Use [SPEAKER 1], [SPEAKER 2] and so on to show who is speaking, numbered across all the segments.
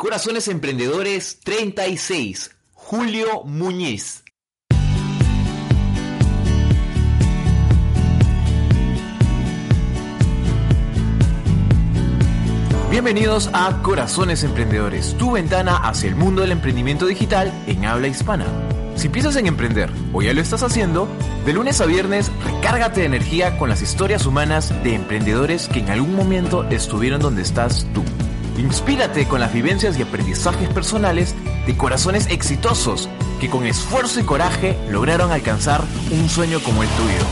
[SPEAKER 1] Corazones Emprendedores 36, Julio Muñiz. Bienvenidos a Corazones Emprendedores, tu ventana hacia el mundo del emprendimiento digital en habla hispana. Si piensas en emprender o ya lo estás haciendo, de lunes a viernes recárgate de energía con las historias humanas de emprendedores que en algún momento estuvieron donde estás tú. Inspírate con las vivencias y aprendizajes personales de corazones exitosos que con esfuerzo y coraje lograron alcanzar un sueño como el tuyo.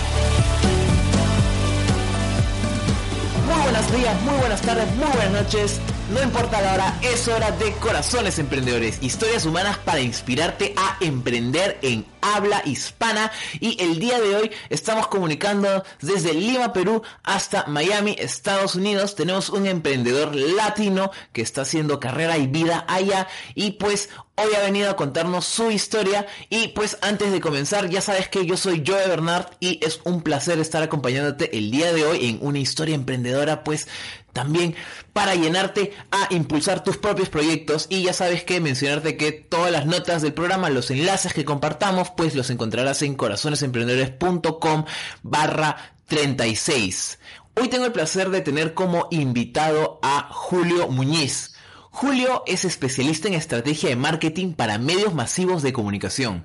[SPEAKER 1] Muy buenos días, muy buenas tardes, muy buenas noches. No importa la hora, es hora de Corazones Emprendedores, historias humanas para inspirarte a emprender en habla hispana. Y el día de hoy estamos comunicando desde Lima, Perú, hasta Miami, Estados Unidos. Tenemos un emprendedor latino que está haciendo carrera y vida allá. Y pues hoy ha venido a contarnos su historia. Y pues antes de comenzar, ya sabes que yo soy Joe Bernard y es un placer estar acompañándote el día de hoy en una historia emprendedora, pues también para llenarte a impulsar tus propios proyectos y ya sabes que mencionarte que todas las notas del programa, los enlaces que compartamos, pues los encontrarás en corazonesemprendedores.com barra 36. Hoy tengo el placer de tener como invitado a Julio Muñiz. Julio es especialista en estrategia de marketing para medios masivos de comunicación.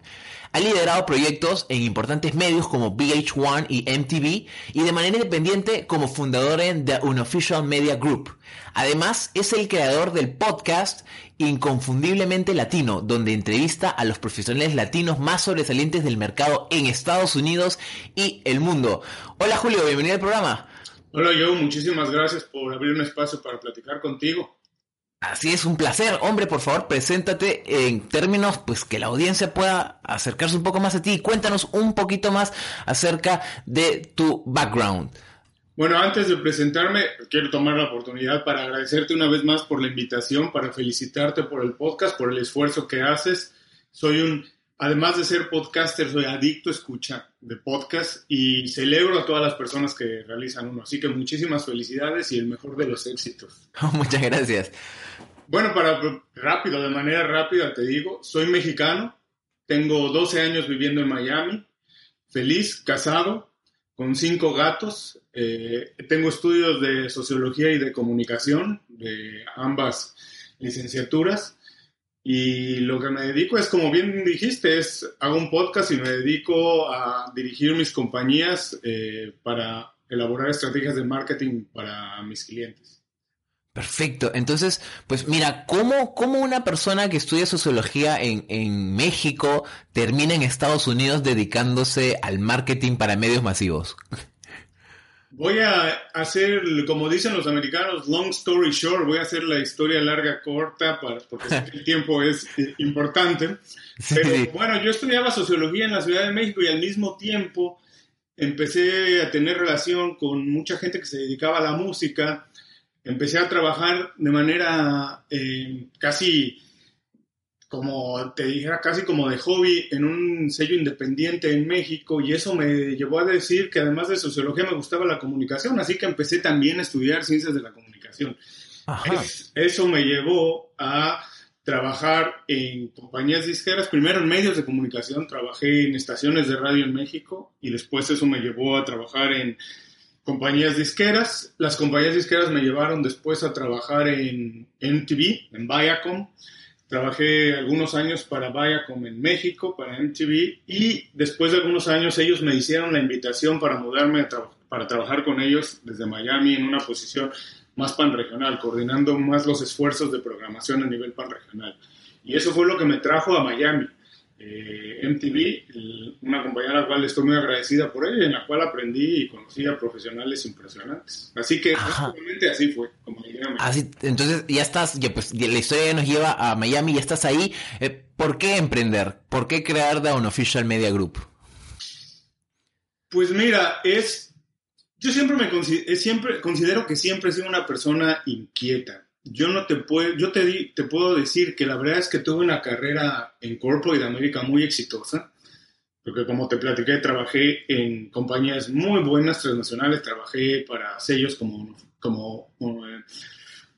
[SPEAKER 1] Ha liderado proyectos en importantes medios como VH1 y MTV y de manera independiente como fundador en The Unofficial Media Group. Además, es el creador del podcast Inconfundiblemente Latino, donde entrevista a los profesionales latinos más sobresalientes del mercado en Estados Unidos y el mundo. Hola Julio, bienvenido al programa.
[SPEAKER 2] Hola Joe, muchísimas gracias por abrir un espacio para platicar contigo.
[SPEAKER 1] Así es, un placer. Hombre, por favor, preséntate en términos pues que la audiencia pueda acercarse un poco más a ti. Cuéntanos un poquito más acerca de tu background.
[SPEAKER 2] Bueno, antes de presentarme, quiero tomar la oportunidad para agradecerte una vez más por la invitación, para felicitarte por el podcast, por el esfuerzo que haces. Soy un, además de ser podcaster, soy adicto a escucha de podcast y celebro a todas las personas que realizan uno. Así que muchísimas felicidades y el mejor de los éxitos.
[SPEAKER 1] Muchas gracias.
[SPEAKER 2] Bueno, para rápido, de manera rápida te digo, soy mexicano, tengo 12 años viviendo en Miami, feliz, casado, con cinco gatos, eh, tengo estudios de sociología y de comunicación, de ambas licenciaturas, y lo que me dedico es, como bien dijiste, es hago un podcast y me dedico a dirigir mis compañías eh, para elaborar estrategias de marketing para mis clientes.
[SPEAKER 1] Perfecto. Entonces, pues mira, ¿cómo, cómo una persona que estudia sociología en, en, México termina en Estados Unidos dedicándose al marketing para medios masivos?
[SPEAKER 2] Voy a hacer, como dicen los americanos, long story short, voy a hacer la historia larga corta para, porque el tiempo es importante. Pero bueno, yo estudiaba sociología en la Ciudad de México y al mismo tiempo empecé a tener relación con mucha gente que se dedicaba a la música empecé a trabajar de manera eh, casi, como te dijera, casi como de hobby en un sello independiente en México y eso me llevó a decir que además de sociología me gustaba la comunicación, así que empecé también a estudiar ciencias de la comunicación. eso me llevó a trabajar en compañías disqueras, primero en medios de comunicación, trabajé en estaciones de radio en México y después eso me llevó a trabajar en compañías disqueras. Las compañías disqueras me llevaron después a trabajar en MTV, en Viacom. Trabajé algunos años para Viacom en México, para MTV, y después de algunos años ellos me hicieron la invitación para mudarme para trabajar con ellos desde Miami en una posición más pan-regional, coordinando más los esfuerzos de programación a nivel pan-regional. Y eso fue lo que me trajo a Miami. Eh, MTV, una compañía a la cual estoy muy agradecida por ella, en la cual aprendí y conocí a profesionales impresionantes. Así que básicamente así fue, como
[SPEAKER 1] Así, entonces ya estás, ya pues la historia nos lleva a Miami, ya estás ahí. Eh, ¿Por qué emprender? ¿Por qué crear The Unofficial Media Group?
[SPEAKER 2] Pues mira, es yo siempre me siempre considero que siempre he sido una persona inquieta yo no te puedo, yo te, di, te puedo decir que la verdad es que tuve una carrera en Corporate América muy exitosa, porque como te platiqué, trabajé en compañías muy buenas transnacionales, trabajé para sellos como, como eh,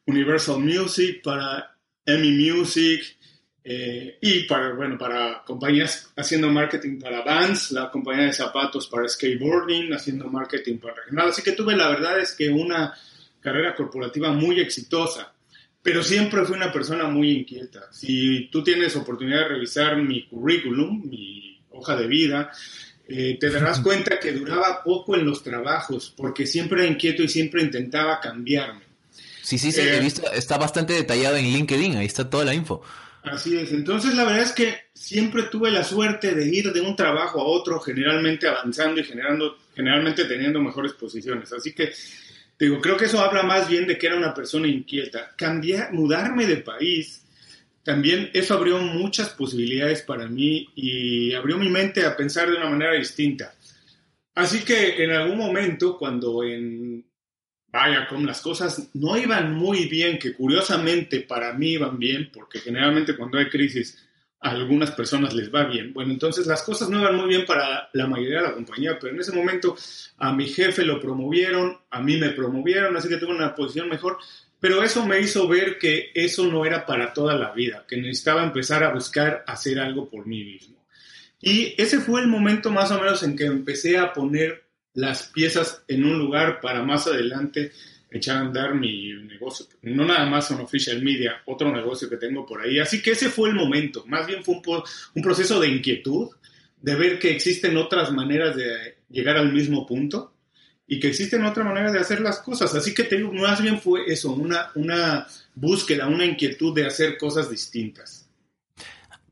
[SPEAKER 2] Universal Music, para Emmy Music, eh, y para, bueno, para compañías haciendo marketing para Vans, la compañía de zapatos para skateboarding, haciendo marketing para regional. Así que tuve, la verdad es que una carrera corporativa muy exitosa, pero siempre fui una persona muy inquieta. Si tú tienes oportunidad de revisar mi currículum, mi hoja de vida, eh, te darás cuenta que duraba poco en los trabajos, porque siempre era inquieto y siempre intentaba cambiarme.
[SPEAKER 1] Sí, sí, sí, he eh, visto, está bastante detallado en LinkedIn, ahí está toda la info.
[SPEAKER 2] Así es, entonces la verdad es que siempre tuve la suerte de ir de un trabajo a otro, generalmente avanzando y generando, generalmente teniendo mejores posiciones. Así que Digo, creo que eso habla más bien de que era una persona inquieta. Cambiar, mudarme de país, también eso abrió muchas posibilidades para mí y abrió mi mente a pensar de una manera distinta. Así que en algún momento, cuando en vaya, con las cosas no iban muy bien, que curiosamente para mí iban bien, porque generalmente cuando hay crisis a algunas personas les va bien. Bueno, entonces las cosas no iban muy bien para la mayoría de la compañía, pero en ese momento a mi jefe lo promovieron, a mí me promovieron, así que tuve una posición mejor, pero eso me hizo ver que eso no era para toda la vida, que necesitaba empezar a buscar hacer algo por mí mismo. Y ese fue el momento más o menos en que empecé a poner las piezas en un lugar para más adelante echar a andar mi negocio. No nada más un official media, otro negocio que tengo por ahí. Así que ese fue el momento. Más bien fue un, proceso de inquietud, de ver que existen otras maneras de llegar al mismo punto y que existen otras maneras de hacer las cosas. Así que te más bien fue eso, una, búsqueda, una inquietud de hacer cosas distintas.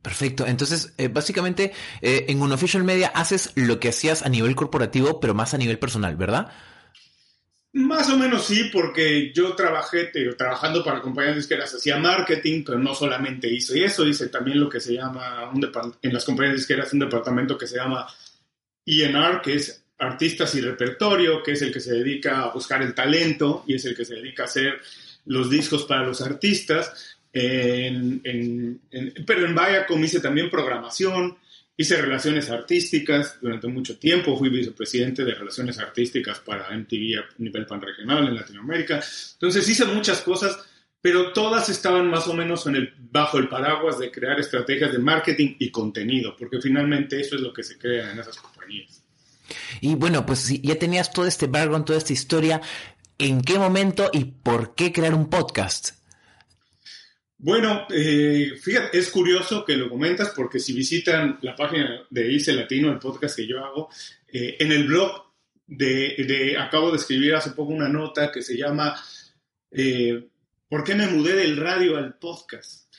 [SPEAKER 1] Perfecto. Entonces, eh, básicamente, eh, en un official media haces lo que hacías a nivel corporativo, pero más a nivel personal, ¿verdad?
[SPEAKER 2] Más o menos sí, porque yo trabajé trabajando para compañías disqueras, hacía marketing, pero no solamente hice eso, hice también lo que se llama, un en las compañías disqueras, un departamento que se llama ENR, que es artistas y repertorio, que es el que se dedica a buscar el talento y es el que se dedica a hacer los discos para los artistas. pero en Viacom hice también programación, Hice relaciones artísticas durante mucho tiempo, fui vicepresidente de relaciones artísticas para MTV a nivel panregional en Latinoamérica. Entonces hice muchas cosas, pero todas estaban más o menos en el, bajo el paraguas de crear estrategias de marketing y contenido, porque finalmente eso es lo que se crea en esas compañías.
[SPEAKER 1] Y bueno, pues si ya tenías todo este background, toda esta historia, ¿en qué momento y por qué crear un podcast?
[SPEAKER 2] Bueno, eh, fíjate, es curioso que lo comentas porque si visitan la página de ICE Latino, el podcast que yo hago, eh, en el blog de, acabo de escribir hace poco una nota que se llama eh, ¿Por qué me mudé del radio al podcast?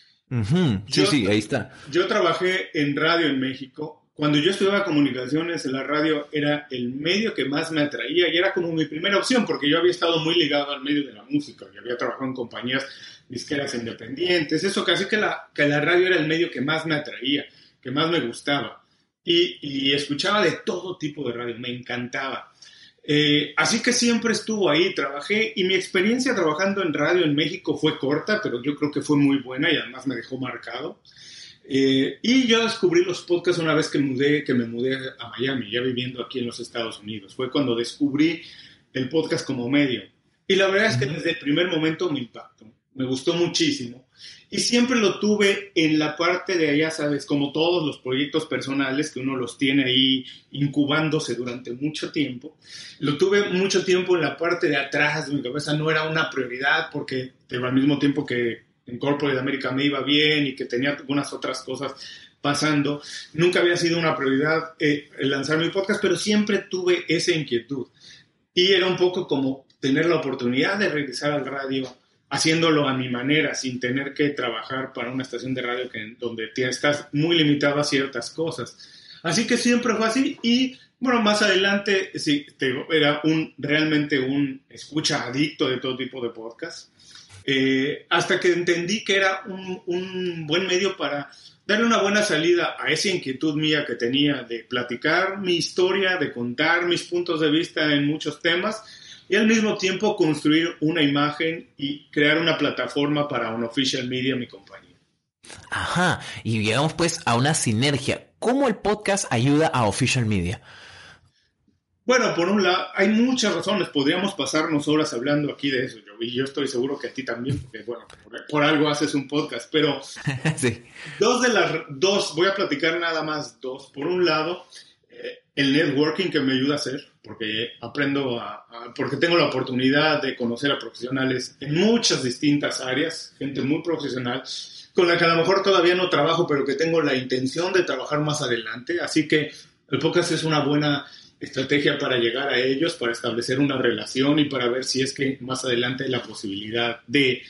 [SPEAKER 1] Sí, sí, ahí está.
[SPEAKER 2] Yo trabajé en radio en México. Cuando yo estudiaba comunicaciones, la radio era el medio que más me atraía y era como mi primera opción porque yo había estado muy ligado al medio de la música y había trabajado en compañías disqueras independientes, eso casi que la, que la radio era el medio que más me atraía, que más me gustaba. Y, escuchaba de todo tipo de radio, me encantaba. Eh, así que siempre estuvo ahí, trabajé y mi experiencia trabajando en radio en México fue corta, pero yo creo que fue muy buena y además me dejó marcado. Eh, y yo descubrí los podcasts una vez que, mudé, que me mudé a Miami, ya viviendo aquí en los Estados Unidos. Fue cuando descubrí el podcast como medio. Y la verdad es que desde el primer momento me impactó me gustó muchísimo. Y siempre lo tuve en la parte de allá, sabes, como todos los proyectos personales que uno los tiene ahí incubándose durante mucho tiempo. Lo tuve mucho tiempo en la parte de atrás de mi cabeza, no era una prioridad porque al mismo tiempo que en Corporate América me iba bien y que tenía algunas otras cosas pasando, nunca había sido una prioridad eh, lanzar mi podcast, pero siempre tuve esa inquietud. Y era un poco como tener la oportunidad de regresar al radio haciéndolo a mi manera, sin tener que trabajar para una estación de radio que, donde estás muy limitado a ciertas cosas. Así que siempre fue así y bueno, más adelante sí, era un, realmente un escucha adicto de todo tipo de podcasts, eh, hasta que entendí que era un, un buen medio para darle una buena salida a esa inquietud mía que tenía de platicar mi historia, de contar mis puntos de vista en muchos temas y al mismo tiempo construir una imagen y crear una plataforma para un official media, mi compañía.
[SPEAKER 1] Ajá, y llegamos pues a una sinergia. ¿Cómo el podcast ayuda a official media?
[SPEAKER 2] Bueno, por un lado, hay muchas razones. Podríamos pasarnos horas hablando aquí de eso, yo, y yo estoy seguro que a ti también, porque, bueno, por, algo haces un podcast, pero sí. dos de las dos, voy a platicar nada más dos. Por un lado, el networking que me ayuda a hacer, porque aprendo a, porque tengo la oportunidad de conocer a profesionales en muchas distintas áreas, gente muy profesional, con la que a lo mejor todavía no trabajo, pero que tengo la intención de trabajar más adelante. Así que el podcast es una buena estrategia para llegar a ellos, para establecer una relación y para ver si es que más adelante hay la posibilidad de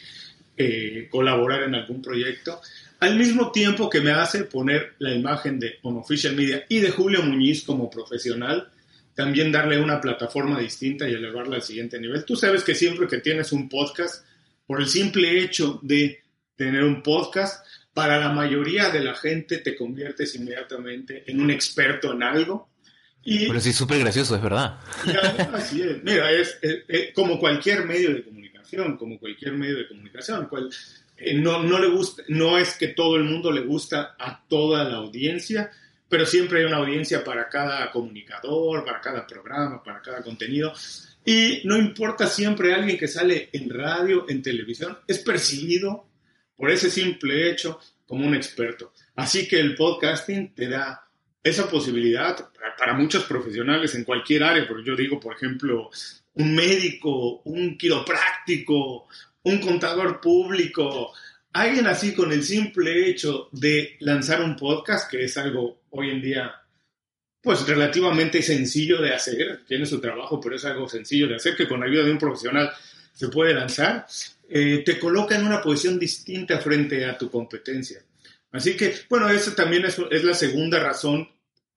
[SPEAKER 2] eh, colaborar en algún proyecto. Al mismo tiempo que me hace poner la imagen de Unofficial Media y de Julio Muñiz como profesional, también darle una plataforma distinta y elevarla al siguiente nivel. Tú sabes que siempre que tienes un podcast, por el simple hecho de tener un podcast, para la mayoría de la gente te conviertes inmediatamente en un experto en algo
[SPEAKER 1] pero sí, súper gracioso, es verdad.
[SPEAKER 2] así es. Mira, es, como cualquier medio de comunicación, como cualquier medio de comunicación. Cual, no, no, le gusta, no es que todo el mundo le gusta a toda la audiencia, pero siempre hay una audiencia para cada comunicador, para cada programa, para cada contenido. Y no importa siempre alguien que sale en radio, en televisión, es percibido por ese simple hecho como un experto. Así que el podcasting te da esa posibilidad para, muchos profesionales en cualquier área, porque yo digo, por ejemplo, un médico, un quiropráctico, un contador público, alguien así con el simple hecho de lanzar un podcast, que es algo hoy en día pues relativamente sencillo de hacer, tiene su trabajo, pero es algo sencillo de hacer, que con la ayuda de un profesional se puede lanzar, eh, te coloca en una posición distinta frente a tu competencia. Así que, bueno, esa también es, es la segunda razón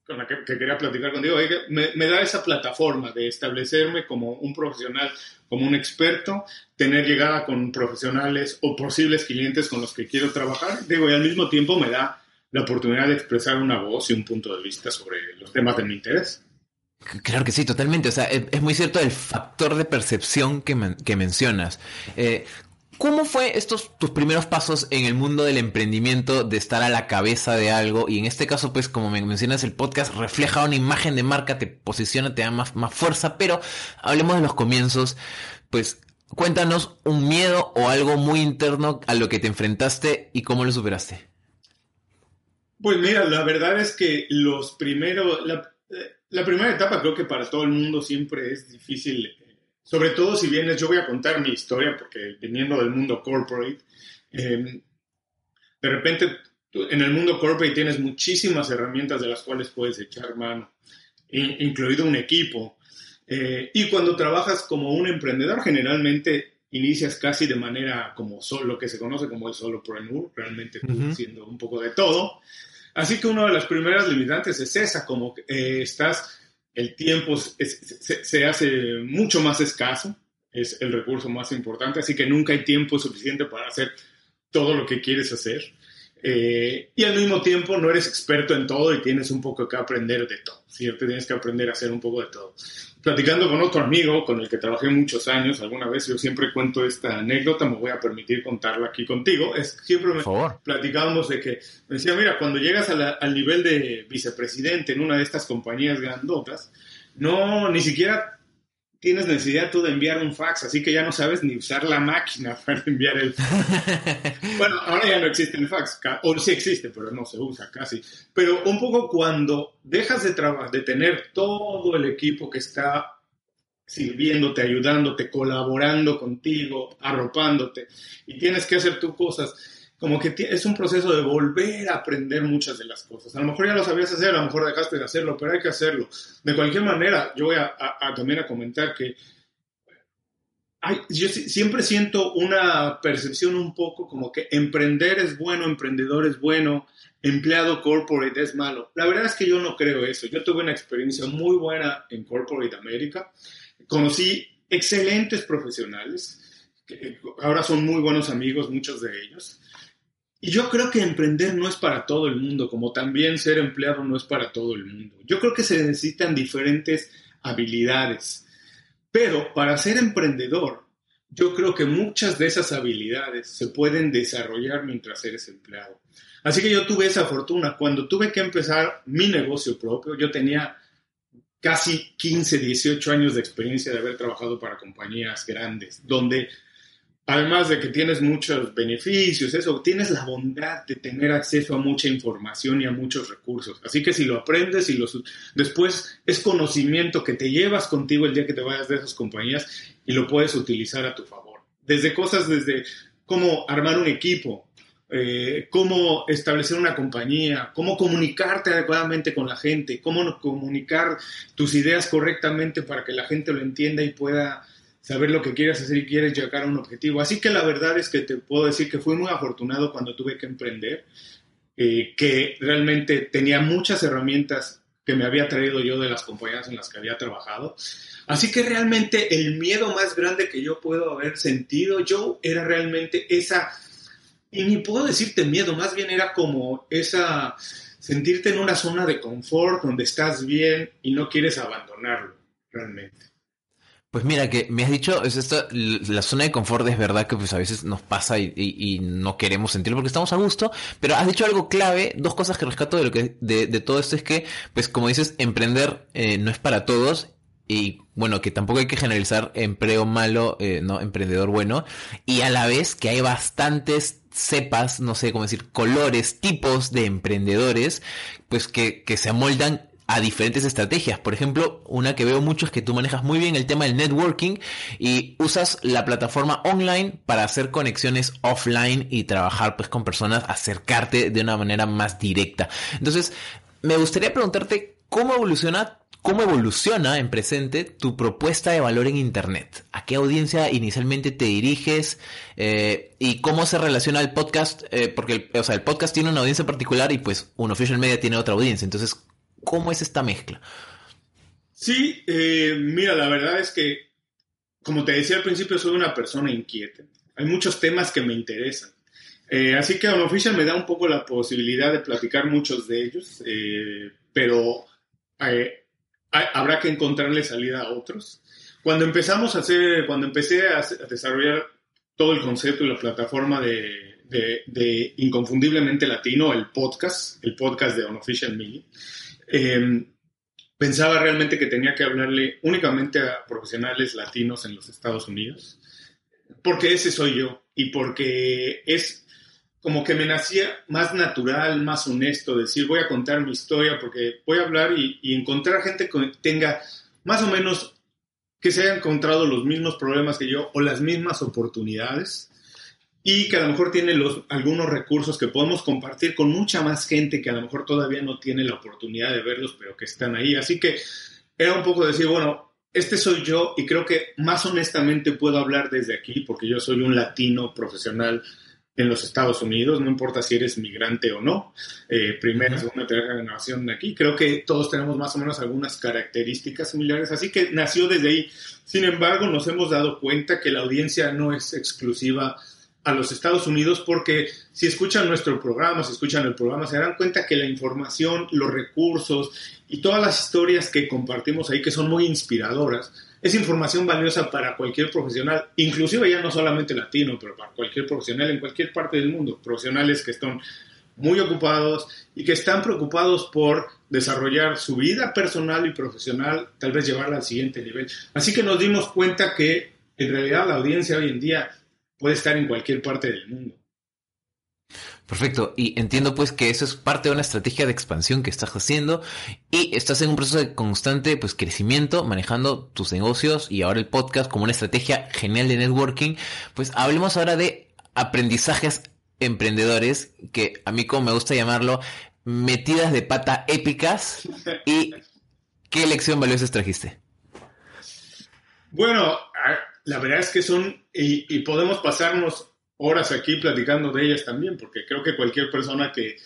[SPEAKER 2] con la que, quería platicar contigo. Me, da esa plataforma de establecerme como un profesional, como un experto, tener llegada con profesionales o posibles clientes con los que quiero trabajar. Digo, y al mismo tiempo me da la oportunidad de expresar una voz y un punto de vista sobre los temas de mi interés.
[SPEAKER 1] Claro que sí, totalmente. O sea, es, muy cierto el factor de percepción que, que mencionas. Eh, ¿Cómo fue estos tus primeros pasos en el mundo del emprendimiento, de estar a la cabeza de algo? Y en este caso, pues, como me mencionas, el podcast refleja una imagen de marca, te posiciona, te da más, más fuerza, pero hablemos de los comienzos. Pues, cuéntanos un miedo o algo muy interno a lo que te enfrentaste y cómo lo superaste.
[SPEAKER 2] Pues mira, la verdad es que los primeros, la, la primera etapa creo que para todo el mundo siempre es difícil sobre todo si vienes, yo voy a contar mi historia, porque viniendo del mundo corporate, em, de repente en el mundo corporate tienes muchísimas herramientas de las cuales puedes echar mano, incluido un equipo. Eh, y cuando trabajas como un emprendedor, generalmente inicias casi de manera como solo, lo que se conoce como el solopreneur, realmente haciendo un poco de todo. Así que una de las primeras limitantes es esa, como eh, estás el tiempo se, hace mucho más escaso, es el recurso más importante, así que nunca hay tiempo suficiente para hacer todo lo que quieres hacer. Eh, y al mismo tiempo no eres experto en todo y tienes un poco que aprender de todo, ¿cierto? Tienes que aprender a hacer un poco de todo platicando con otro amigo con el que trabajé muchos años, alguna vez yo siempre cuento esta anécdota, me voy a permitir contarla aquí contigo, es siempre me platicábamos de que me decía, mira, cuando llegas al nivel de vicepresidente en una de estas compañías grandotas, no, ni siquiera tienes necesidad tú de enviar un fax, así que ya no sabes ni usar la máquina para enviar el fax. bueno, ahora ya no existe el fax, o sí existe, pero no se usa casi. Pero un poco cuando dejas de, de tener todo el equipo que está sirviéndote, ayudándote, colaborando contigo, arropándote, y tienes que hacer tus cosas, como que es un proceso de volver a aprender muchas de las cosas. A lo mejor ya lo sabías hacer, a lo mejor dejaste de hacerlo, pero hay que hacerlo. De cualquier manera, yo voy a, también a comentar que yo siempre siento una percepción un poco como que emprender es bueno, emprendedor es bueno, empleado corporate es malo. La verdad es que yo no creo eso. Yo tuve una experiencia muy buena en Corporate America. Conocí excelentes profesionales, que ahora son muy buenos amigos, muchos de ellos. Y yo creo que emprender no es para todo el mundo, como también ser empleado no es para todo el mundo. Yo creo que se necesitan diferentes habilidades. Pero para ser emprendedor, yo creo que muchas de esas habilidades se pueden desarrollar mientras eres empleado. Así que yo tuve esa fortuna. Cuando tuve que empezar mi negocio propio, yo tenía casi 15, 18 años de experiencia de haber trabajado para compañías grandes, donde además de que tienes muchos beneficios, eso, tienes la bondad de tener acceso a mucha información y a muchos recursos. Así que si lo aprendes y lo, después es conocimiento que te llevas contigo el día que te vayas de esas compañías y lo puedes utilizar a tu favor. Desde cosas desde cómo armar un equipo, eh, cómo establecer una compañía, cómo comunicarte adecuadamente con la gente, cómo comunicar tus ideas correctamente para que la gente lo entienda y pueda saber lo que quieres hacer y quieres llegar a un objetivo. Así que la verdad es que te puedo decir que fui muy afortunado cuando tuve que emprender, eh, que realmente tenía muchas herramientas que me había traído yo de las compañías en las que había trabajado. Así que realmente el miedo más grande que yo puedo haber sentido yo era realmente esa, y ni puedo decirte miedo, más bien era como esa, sentirte en una zona de confort donde estás bien y no quieres abandonarlo, realmente.
[SPEAKER 1] Pues mira, que me has dicho, es esto, la zona de confort es verdad que pues a veces nos pasa y, no queremos sentirlo porque estamos a gusto, pero has dicho algo clave, dos cosas que rescato de lo que de, todo esto es que, pues como dices, emprender eh, no es para todos y bueno, que tampoco hay que generalizar empleo malo, eh, no, emprendedor bueno, y a la vez que hay bastantes cepas, no sé cómo decir, colores, tipos de emprendedores, pues que, que se amoldan a diferentes estrategias. Por ejemplo, una que veo mucho es que tú manejas muy bien el tema del networking y usas la plataforma online para hacer conexiones offline y trabajar pues con personas, acercarte de una manera más directa. Entonces, me gustaría preguntarte cómo evoluciona ¿Cómo evoluciona en presente tu propuesta de valor en Internet? ¿A qué audiencia inicialmente te diriges? Eh, ¿Y cómo se relaciona el podcast? Eh, porque el, o sea, el podcast tiene una audiencia particular y pues un official media tiene otra audiencia. Entonces, ¿Cómo es esta mezcla?
[SPEAKER 2] Sí, eh, mira, la verdad es que, como te decía al principio, soy una persona inquieta. Hay muchos temas que me interesan. Eh, así que Unofficial me da un poco la posibilidad de platicar muchos de ellos, eh, pero habrá que encontrarle salida a otros. Cuando empezamos a hacer, cuando empecé a, desarrollar todo el concepto y la plataforma de, de, Inconfundiblemente Latino, el podcast, el podcast de Unofficial Media, Em, pensaba realmente que tenía que hablarle únicamente a profesionales latinos en los Estados Unidos, porque ese soy yo y porque es como que me nacía más natural, más honesto decir voy a contar mi historia porque voy a hablar y, y encontrar gente que tenga más o menos que se haya encontrado los mismos problemas que yo o las mismas oportunidades y que a lo mejor tiene los, algunos recursos que podemos compartir con mucha más gente que a lo mejor todavía no tiene la oportunidad de verlos, pero que están ahí. Así que era un poco decir, bueno, este soy yo y creo que más honestamente puedo hablar desde aquí porque yo soy un latino profesional en los Estados Unidos, no importa si eres migrante o no, eh, primera, segunda, tercera generación de aquí, creo que todos tenemos más o menos algunas características similares, así que nació desde ahí. Sin embargo, nos hemos dado cuenta que la audiencia no es exclusiva a los Estados Unidos porque si escuchan nuestro programa, si escuchan el programa, se darán cuenta que la información, los recursos y todas las historias que compartimos ahí, que son muy inspiradoras, es información valiosa para cualquier profesional, inclusive ya no solamente latino, pero para cualquier profesional en cualquier parte del mundo, profesionales que están muy ocupados y que están preocupados por desarrollar su vida personal y profesional, tal vez llevarla al siguiente nivel. Así que nos dimos cuenta que en realidad la audiencia hoy en día puede estar en cualquier parte del mundo.
[SPEAKER 1] Perfecto, y entiendo pues que eso es parte de una estrategia de expansión que estás haciendo y estás en un proceso de constante pues crecimiento, manejando tus negocios y ahora el podcast como una estrategia genial de networking. Pues hablemos ahora de aprendizajes emprendedores, que a mí como me gusta llamarlo, metidas de pata épicas y qué lección valiosa trajiste.
[SPEAKER 2] Bueno, la verdad es que son, y, podemos pasarnos horas aquí platicando de ellas también, porque creo que cualquier persona que,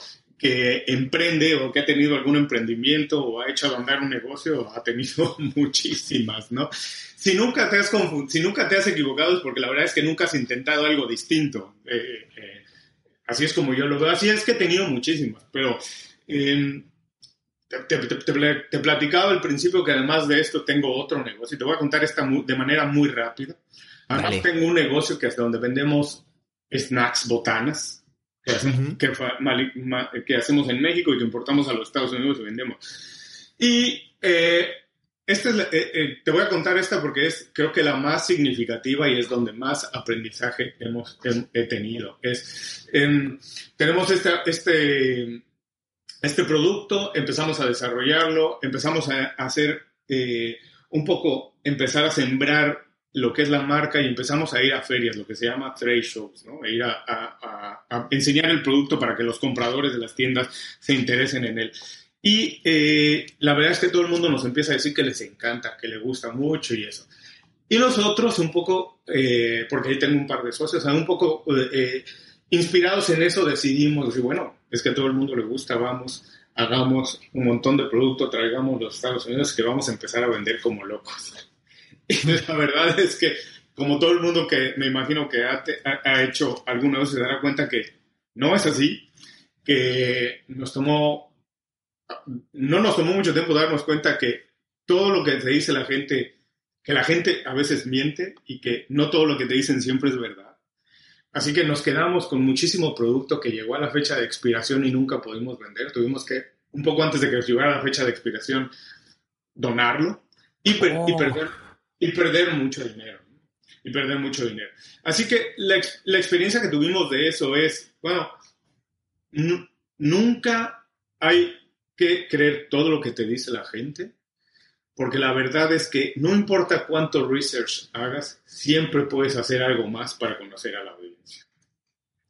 [SPEAKER 2] emprende o que ha tenido algún emprendimiento o ha hecho andar un negocio ha tenido muchísimas, ¿no? Si nunca te has, si nunca te has equivocado es porque la verdad es que nunca has intentado algo distinto. Eh, eh, así es como yo lo veo. Así es que he tenido muchísimas, pero em, te, te, platicaba al principio que además de esto tengo otro negocio. Te voy a contar esta de manera muy rápida. Además tengo un negocio que es donde vendemos snacks botanas que, que, hacemos en México y que importamos a los Estados Unidos y vendemos. Y eh, este eh, eh, te voy a contar esta porque es creo que la más significativa y es donde más aprendizaje hemos he, tenido. Es, em, tenemos este, este este producto, empezamos a desarrollarlo, empezamos a hacer eh, un poco, empezar a sembrar lo que es la marca y empezamos a ir a ferias, lo que se llama trade shows, ¿no? E ir a, enseñar el producto para que los compradores de las tiendas se interesen en él. Y eh, la verdad es que todo el mundo nos empieza a decir que les encanta, que les gusta mucho y eso. Y nosotros un poco, eh, porque ahí tengo un par de socios, un poco inspirados en eso decidimos decir, bueno, es que a todo el mundo le gusta, vamos, hagamos un montón de producto, traigamos los Estados Unidos que vamos a empezar a vender como locos. Y la verdad es que, como todo el mundo que me imagino que ha, hecho alguna vez, se dará cuenta que no es así, que nos tomó, no nos tomó mucho tiempo darnos cuenta que todo lo que te dice la gente, que la gente a veces miente y que no todo lo que te dicen siempre es verdad Así que nos quedamos con muchísimo producto que llegó a la fecha de expiración y nunca pudimos vender. Tuvimos que, un poco antes de que llegara la fecha de expiración, donarlo y, oh. perder, y perder mucho dinero. Y perder mucho dinero. Así que la, la experiencia que tuvimos de eso es, bueno, nunca hay que creer todo lo que te dice la gente porque la verdad es que no importa cuánto research hagas, siempre puedes hacer algo más para conocer a la audiencia.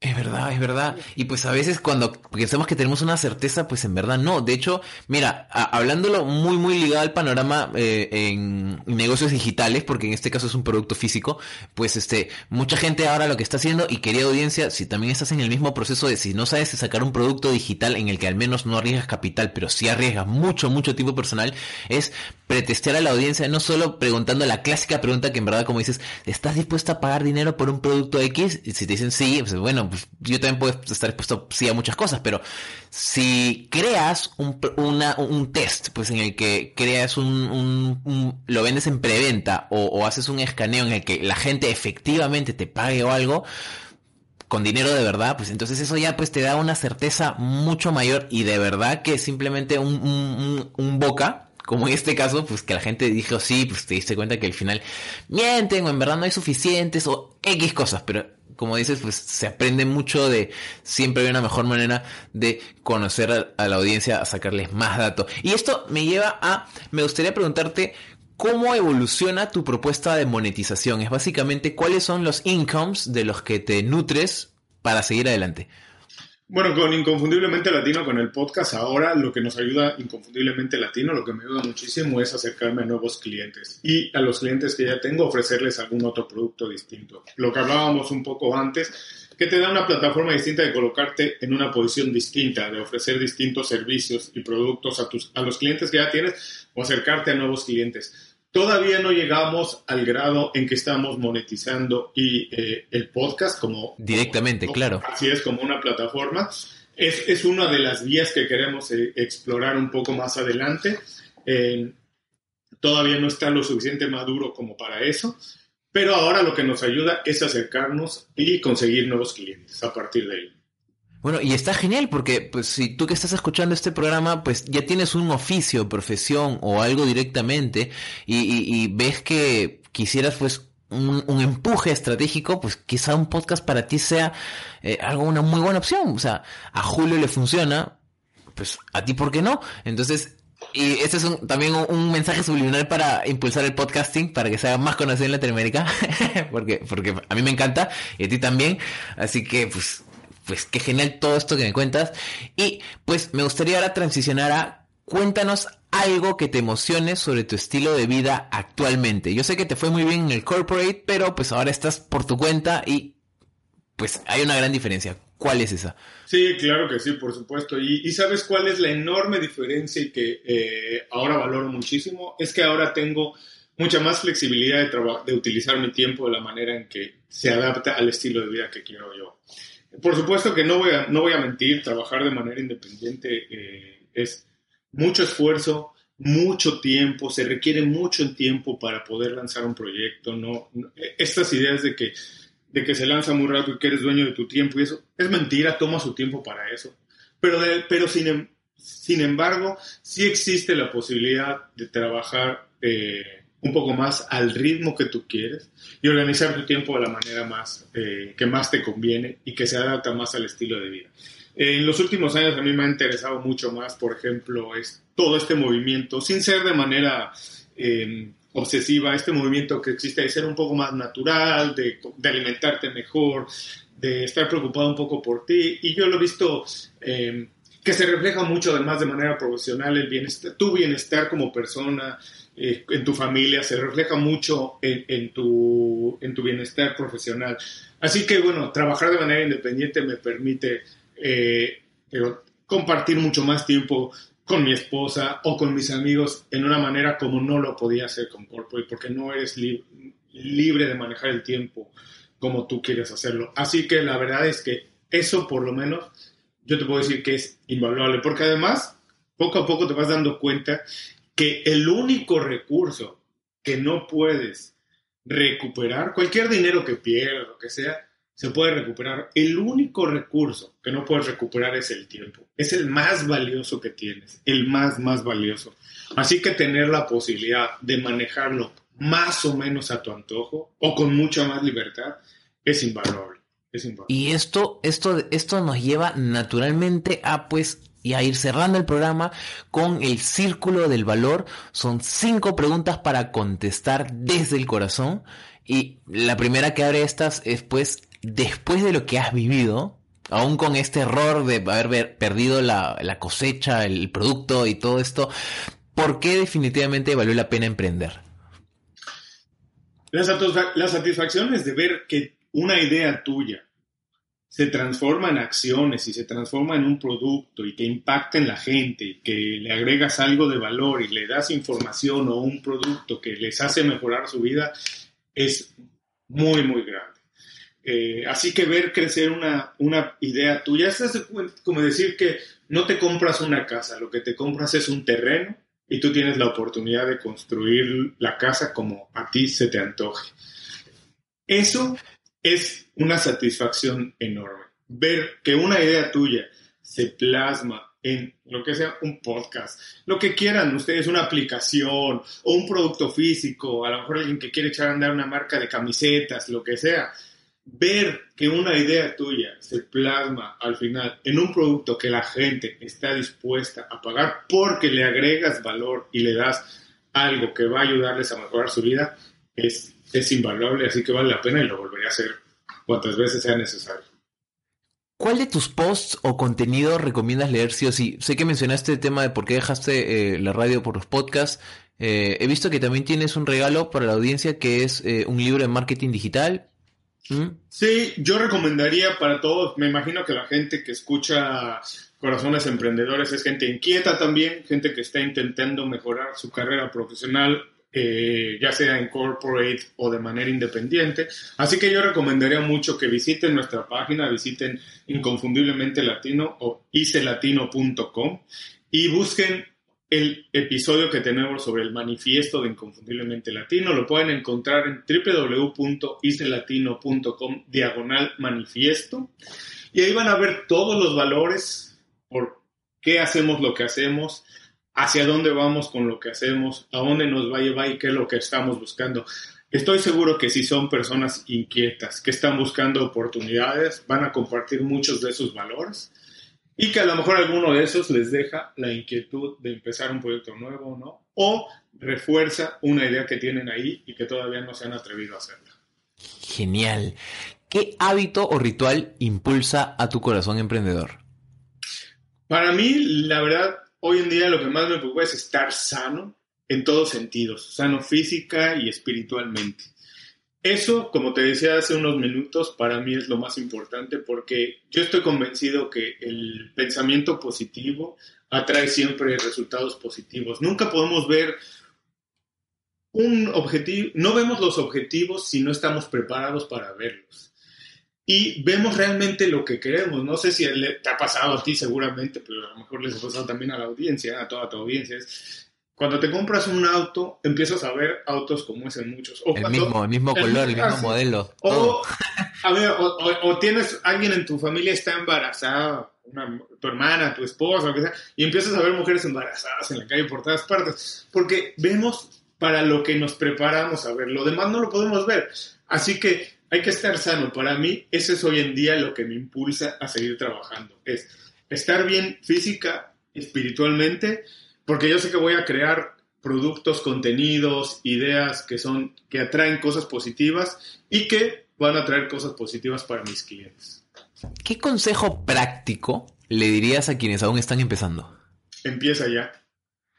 [SPEAKER 1] Es verdad, es verdad. Y pues a veces cuando pensamos que tenemos una certeza, pues en verdad no. De hecho, mira, hablándolo muy, muy ligado al panorama eh, en negocios digitales, porque en este caso es un producto físico, pues este, mucha gente ahora lo que está haciendo, y querida audiencia, si también estás en el mismo proceso de si no sabes sacar un producto digital en el que al menos no arriesgas capital, pero sí arriesgas mucho, mucho tiempo personal, es pretestear a la audiencia, no solo preguntando la clásica pregunta que en verdad, como dices, ¿estás dispuesta a pagar dinero por un producto X? Si te dicen sí, pues bueno, pues, yo también puedo estar dispuesto sí a muchas cosas, pero si creas un, un test, pues en el que creas un, lo vendes en preventa o, haces un escaneo en el que la gente efectivamente te pague o algo, con dinero de verdad, pues entonces eso ya pues te da una certeza mucho mayor y de verdad que simplemente un, un boca, como en este caso, pues que la gente dijo sí, pues te diste cuenta que al final mienten o en verdad no hay suficientes o X cosas, pero como dices, pues se aprende mucho de siempre hay una mejor manera de conocer a, la audiencia, a sacarles más datos. Y esto me lleva a, me gustaría preguntarte ¿Cómo evoluciona tu propuesta de monetización? Es básicamente cuáles son los incomes de los que te nutres para seguir adelante.
[SPEAKER 2] Bueno, con Inconfundiblemente Latino, con el podcast, ahora lo que nos ayuda Inconfundiblemente Latino, lo que me ayuda muchísimo es acercarme a nuevos clientes y a los clientes que ya tengo ofrecerles algún otro producto distinto. Lo que hablábamos un poco antes, que te da una plataforma distinta de colocarte en una posición distinta, de ofrecer distintos servicios y productos a, tus, a los clientes que ya tienes o acercarte a nuevos clientes. Todavía no llegamos al grado en que estamos monetizando y eh, el podcast como...
[SPEAKER 1] Directamente, claro.
[SPEAKER 2] Así es, como una plataforma. Es, es una de las vías que queremos eh, explorar un poco más adelante. todavía no está lo suficiente maduro como para eso, pero ahora lo que nos ayuda es acercarnos y conseguir nuevos clientes a partir de ahí.
[SPEAKER 1] Bueno, y está genial porque pues si tú que estás escuchando este programa, pues ya tienes un oficio, profesión o algo directamente y, ves que quisieras pues un, empuje estratégico, pues quizá un podcast para ti sea eh, algo una muy buena opción. O sea, a Julio le funciona, pues a ti por qué no. Entonces, y este es también un, mensaje subliminal para impulsar el podcasting, para que se haga más conocido en Latinoamérica, porque, porque a mí me encanta y a ti también. Así que, pues, pues qué genial todo esto que me cuentas. Y pues me gustaría ahora transicionar a cuéntanos algo que te emocione sobre tu estilo de vida actualmente. Yo sé que te fue muy bien en el corporate, pero pues ahora estás por tu cuenta y pues hay una gran diferencia. ¿Cuál es esa?
[SPEAKER 2] Sí, claro que sí, por supuesto. Y, sabes cuál es la enorme diferencia y que eh, ahora valoro muchísimo? Es que ahora tengo mucha más flexibilidad de, de utilizar mi tiempo de la manera en que se adapta al estilo de vida que quiero yo. Por supuesto que no voy a, no voy a mentir, trabajar de manera independiente eh, es mucho esfuerzo, mucho tiempo, se requiere mucho tiempo para poder lanzar un proyecto, no, estas ideas de que, de que se lanza muy rápido y que eres dueño de tu tiempo y eso, es mentira, toma su tiempo para eso. Pero, pero sin, em, sin embargo, sí existe la posibilidad de trabajar eh, un poco más al ritmo que tú quieres y organizar tu tiempo de la manera más eh, que más te conviene y que se adapta más al estilo de vida. En los últimos años a mí me ha interesado mucho más, por ejemplo, es todo este movimiento, sin ser de manera em, obsesiva, este movimiento que existe de ser un poco más natural, de, alimentarte mejor, de estar preocupado un poco por ti. Y yo lo he visto em, que se refleja mucho además de manera profesional el bienestar, tu bienestar como persona, eh, en tu familia, se refleja mucho en, tu, en tu bienestar profesional. Así que bueno, trabajar de manera independiente me permite eh, compartir mucho más tiempo con mi esposa o con mis amigos en una manera como no lo podía hacer con Corporate, porque no eres libre de manejar el tiempo como tú quieres hacerlo. Así que la verdad es que eso por lo menos yo te puedo decir que es invaluable, porque además poco a poco te vas dando cuenta que el único recurso que no puedes recuperar, cualquier dinero que pierdas, lo que sea, se puede recuperar. El único recurso que no puedes recuperar es el tiempo. Es el más valioso que tienes, el más, más valioso. Así que tener la posibilidad de manejarlo más o menos a tu antojo o con mucha más libertad es invaluable. Es invaluable.
[SPEAKER 1] Y esto, esto, esto nos lleva naturalmente a pues y a ir cerrando el programa con el círculo del valor. Son cinco preguntas para contestar desde el corazón. Y la primera que abre estas es pues, después de lo que has vivido, aún con este error de haber perdido la, cosecha, el producto y todo esto, ¿por qué definitivamente valió la pena emprender?
[SPEAKER 2] La, la satisfacción es de ver que una idea tuya se transforma en acciones y se transforma en un producto y que impacta en la gente y que le agregas algo de valor y le das información o un producto que les hace mejorar su vida, es muy, muy grande. Eh, así que ver crecer una, una idea tuya es como decir que no te compras una casa, lo que te compras es un terreno y tú tienes la oportunidad de construir la casa como a ti se te antoje. Eso es una satisfacción enorme. Ver que una idea tuya se plasma en lo que sea un podcast, lo que quieran ustedes, una aplicación o un producto físico, a lo mejor alguien que quiere echar a andar una marca de camisetas, lo que sea. Ver que una idea tuya se plasma al final en un producto que la gente está dispuesta a pagar porque le agregas valor y le das algo que va a ayudarles a mejorar su vida, es es invaluable, así que vale la pena y lo volveré a hacer cuantas veces sea necesario.
[SPEAKER 1] ¿Cuál de tus posts o contenido recomiendas leer sí o sí? Sé que mencionaste el tema de por qué dejaste eh, la radio por los podcasts. Eh, he visto que también tienes un regalo para la audiencia que es eh, un libro de marketing digital.
[SPEAKER 2] ¿Mm? Sí, yo recomendaría para todos, me imagino que la gente que escucha Corazones Emprendedores es gente inquieta también, gente que está intentando mejorar su carrera profesional eh, ya sea en corporate o de manera independiente. Así que yo recomendaría mucho que visiten nuestra página, visiten Inconfundiblemente Latino o icelatino.com y busquen el episodio que tenemos sobre el manifiesto de Inconfundiblemente Latino. Lo pueden encontrar en www.icelatino.com diagonal manifiesto. Y ahí van a ver todos los valores por qué hacemos lo que hacemos, hacia dónde vamos con lo que hacemos, a dónde nos va a llevar y qué es lo que estamos buscando. Estoy seguro que si son personas inquietas, que están buscando oportunidades, van a compartir muchos de esos valores y que a lo mejor alguno de esos les deja la inquietud de empezar un proyecto nuevo, ¿no? O refuerza una idea que tienen ahí y que todavía no se han atrevido a hacerla.
[SPEAKER 1] Genial. ¿Qué hábito o ritual impulsa a tu corazón emprendedor?
[SPEAKER 2] Para mí, la verdad, hoy en día lo que más me preocupa es estar sano en todos sentidos, sano física y espiritualmente. Eso, como te decía hace unos minutos, para mí es lo más importante porque yo estoy convencido que el pensamiento positivo atrae siempre resultados positivos. Nunca podemos ver un objetivo, no vemos los objetivos si no estamos preparados para verlos. Y vemos realmente lo que queremos. No sé si te ha pasado a ti seguramente, pero a lo mejor les ha pasado también a la audiencia, a toda tu audiencia. Cuando te compras un auto, empiezas a ver autos como ese muchos.
[SPEAKER 1] O el, mismo, el mismo color, el, mismo modelo.
[SPEAKER 2] O, a ver, o, tienes alguien en tu familia está embarazada, tu hermana, tu esposa, lo que sea, y empiezas a ver mujeres embarazadas en la calle por todas partes. Porque vemos para lo que nos preparamos a ver. Lo demás no lo podemos ver. Así que hay que estar sano. Para mí, eso es hoy en día lo que me impulsa a seguir trabajando. Es estar bien física, espiritualmente porque yo sé que voy a crear productos, contenidos, ideas que son que atraen cosas positivas y que van a traer cosas positivas para mis clientes.
[SPEAKER 1] ¿Qué consejo práctico le dirías a quienes aún están empezando?
[SPEAKER 2] Empieza ya.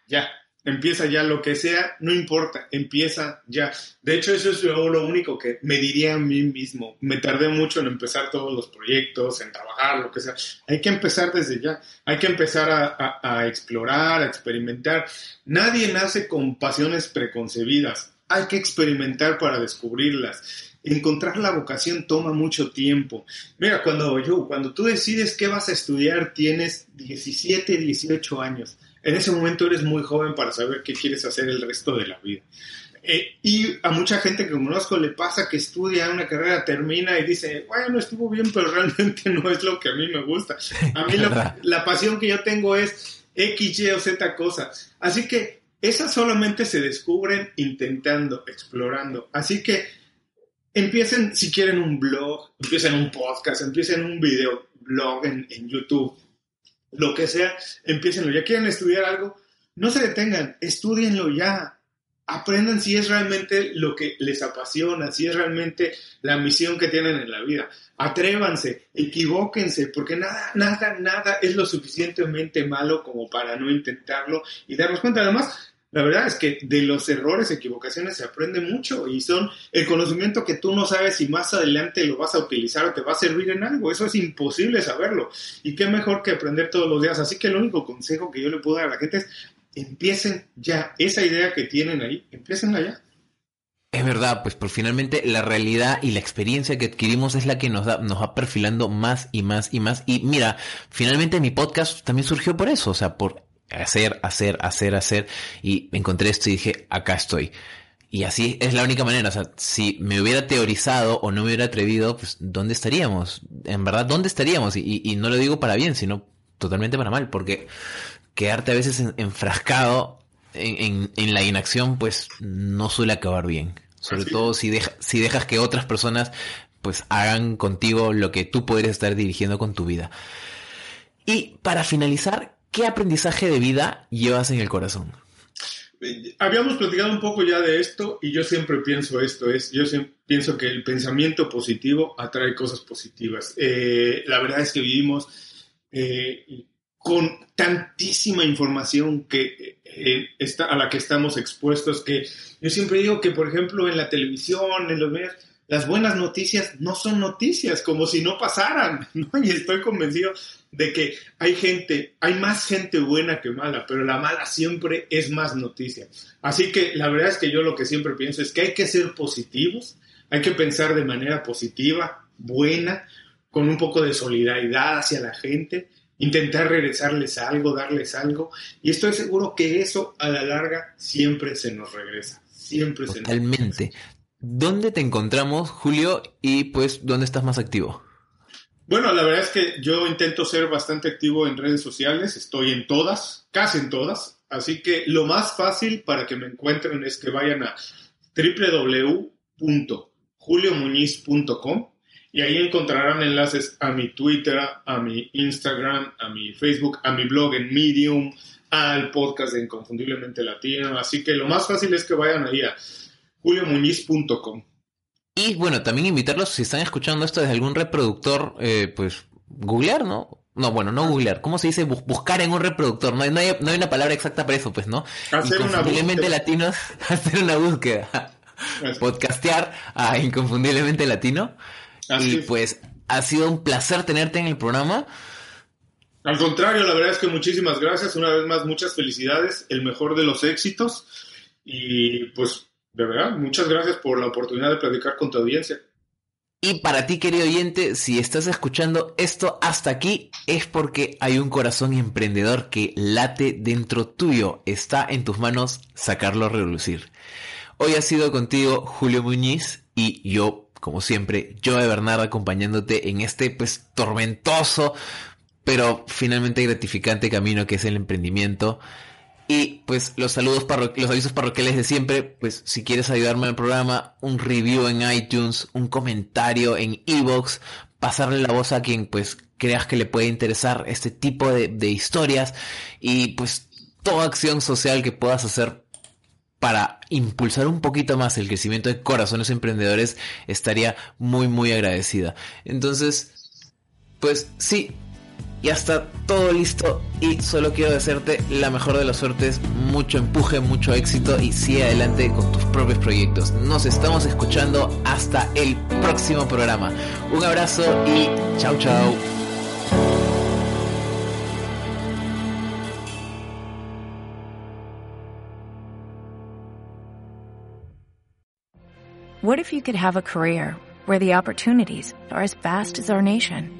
[SPEAKER 2] Ya. Empieza ya lo que sea, no importa, empieza ya. De hecho, eso es lo, único que me diría a mí mismo. Me tardé mucho en empezar todos los proyectos, en trabajar, lo que sea. Hay que empezar desde ya. Hay que empezar a, a explorar, a experimentar. Nadie nace con pasiones preconcebidas. Hay que experimentar para descubrirlas. Encontrar la vocación toma mucho tiempo. Mira, cuando yo, cuando tú decides qué vas a estudiar, tienes 17, 18 años en ese momento eres muy joven para saber qué quieres hacer el resto de la vida. Eh, y a mucha gente que conozco le pasa que estudia una carrera, termina y dice, bueno, estuvo bien, pero realmente no es lo que a mí me gusta. A mí la, pasión que yo tengo es X, Y o Z cosas. Así que esas solamente se descubren intentando, explorando. Así que empiecen, si quieren, un blog, empiecen un podcast, empiecen un video blog en, en YouTube lo que sea, empiecenlo. Ya quieren estudiar algo, no se detengan, estudienlo ya. Aprendan si es realmente lo que les apasiona, si es realmente la misión que tienen en la vida. Atrévanse, equivóquense, porque nada, nada, nada es lo suficientemente malo como para no intentarlo y darnos cuenta. Además, la verdad es que de los errores, equivocaciones se aprende mucho y son el conocimiento que tú no sabes si más adelante lo vas a utilizar o te va a servir en algo. Eso es imposible saberlo. Y qué mejor que aprender todos los días. Así que el único consejo que yo le puedo dar a la gente es empiecen ya. Esa idea que tienen ahí, empiecen ya.
[SPEAKER 1] Es verdad, pues por finalmente la realidad y la experiencia que adquirimos es la que nos da, nos va perfilando más y más y más. Y mira, finalmente mi podcast también surgió por eso, o sea, por hacer, hacer, hacer, hacer. Y encontré esto y dije, acá estoy. Y así es la única manera. O sea, si me hubiera teorizado o no me hubiera atrevido, pues ¿dónde estaríamos? En verdad, ¿dónde estaríamos? Y, no lo digo para bien, sino totalmente para mal, porque quedarte a veces enfrascado en, en, la inacción, pues no suele acabar bien. Sobre todo si, deja, si dejas que otras personas pues hagan contigo lo que tú podrías estar dirigiendo con tu vida. Y para finalizar, ¿Qué aprendizaje de vida llevas en el corazón?
[SPEAKER 2] Habíamos platicado un poco ya de esto y yo siempre pienso esto, es, yo siempre pienso que el pensamiento positivo atrae cosas positivas. Eh, la verdad es que vivimos eh, con tantísima información que eh, está, a la que estamos expuestos que yo siempre digo que, por ejemplo, en la televisión, en los medios, las buenas noticias no son noticias, como si no pasaran, ¿no? Y estoy convencido de que hay gente, hay más gente buena que mala, pero la mala siempre es más noticia. Así que la verdad es que yo lo que siempre pienso es que hay que ser positivos, hay que pensar de manera positiva, buena, con un poco de solidaridad hacia la gente, intentar regresarles algo, darles algo, y estoy seguro que eso a la larga siempre se nos regresa, siempre
[SPEAKER 1] se nos regresa. ¿Dónde te encontramos, Julio? Y pues, ¿dónde estás más activo?
[SPEAKER 2] Bueno, la verdad es que yo intento ser bastante activo en redes sociales, estoy en todas, casi en todas, así que lo más fácil para que me encuentren es que vayan a www.juliomuñiz.com y ahí encontrarán enlaces a mi Twitter, a mi Instagram, a mi Facebook, a mi blog en Medium, al podcast de Inconfundiblemente Latino, así que lo más fácil es que vayan ahí a juliomuñiz.com.
[SPEAKER 1] Y bueno, también invitarlos, si están escuchando esto desde algún reproductor, eh, pues googlear, ¿no? no, bueno, no googlear, ¿cómo se dice? buscar en un reproductor, no hay, no, hay, no hay, una palabra exacta para eso, pues, ¿no?
[SPEAKER 2] Hacer una búsqueda.
[SPEAKER 1] latinos, hacer una búsqueda. Podcastear a Inconfundiblemente Latino. y pues ha sido un placer tenerte en el programa.
[SPEAKER 2] Al contrario, la verdad es que muchísimas gracias. Una vez más, muchas felicidades. El mejor de los éxitos. Y pues, de verdad, muchas gracias por la oportunidad de platicar con tu audiencia.
[SPEAKER 1] Y para ti, querido oyente, si estás escuchando esto hasta aquí, es porque hay un corazón emprendedor que late dentro tuyo. Está en tus manos sacarlo a relucir. Hoy ha sido contigo Julio Muñiz y yo, como siempre, yo de Bernardo acompañándote en este pues tormentoso, pero finalmente gratificante camino que es el emprendimiento. Y pues los saludos, los avisos parroquiales de siempre, pues si quieres ayudarme el programa, un review en iTunes, un comentario en Evox, pasarle la voz a quien pues creas que le puede interesar este tipo de, de historias y pues toda acción social que puedas hacer para impulsar un poquito más el crecimiento de corazones emprendedores estaría muy muy agradecida. Entonces, pues sí, ya está todo listo y solo quiero desearte la mejor de las suertes, mucho empuje, mucho éxito y sigue adelante con tus propios proyectos. Nos estamos escuchando hasta el próximo programa. Un abrazo y chao chao.
[SPEAKER 3] What if you could have a career where the opportunities are as vast as our nation?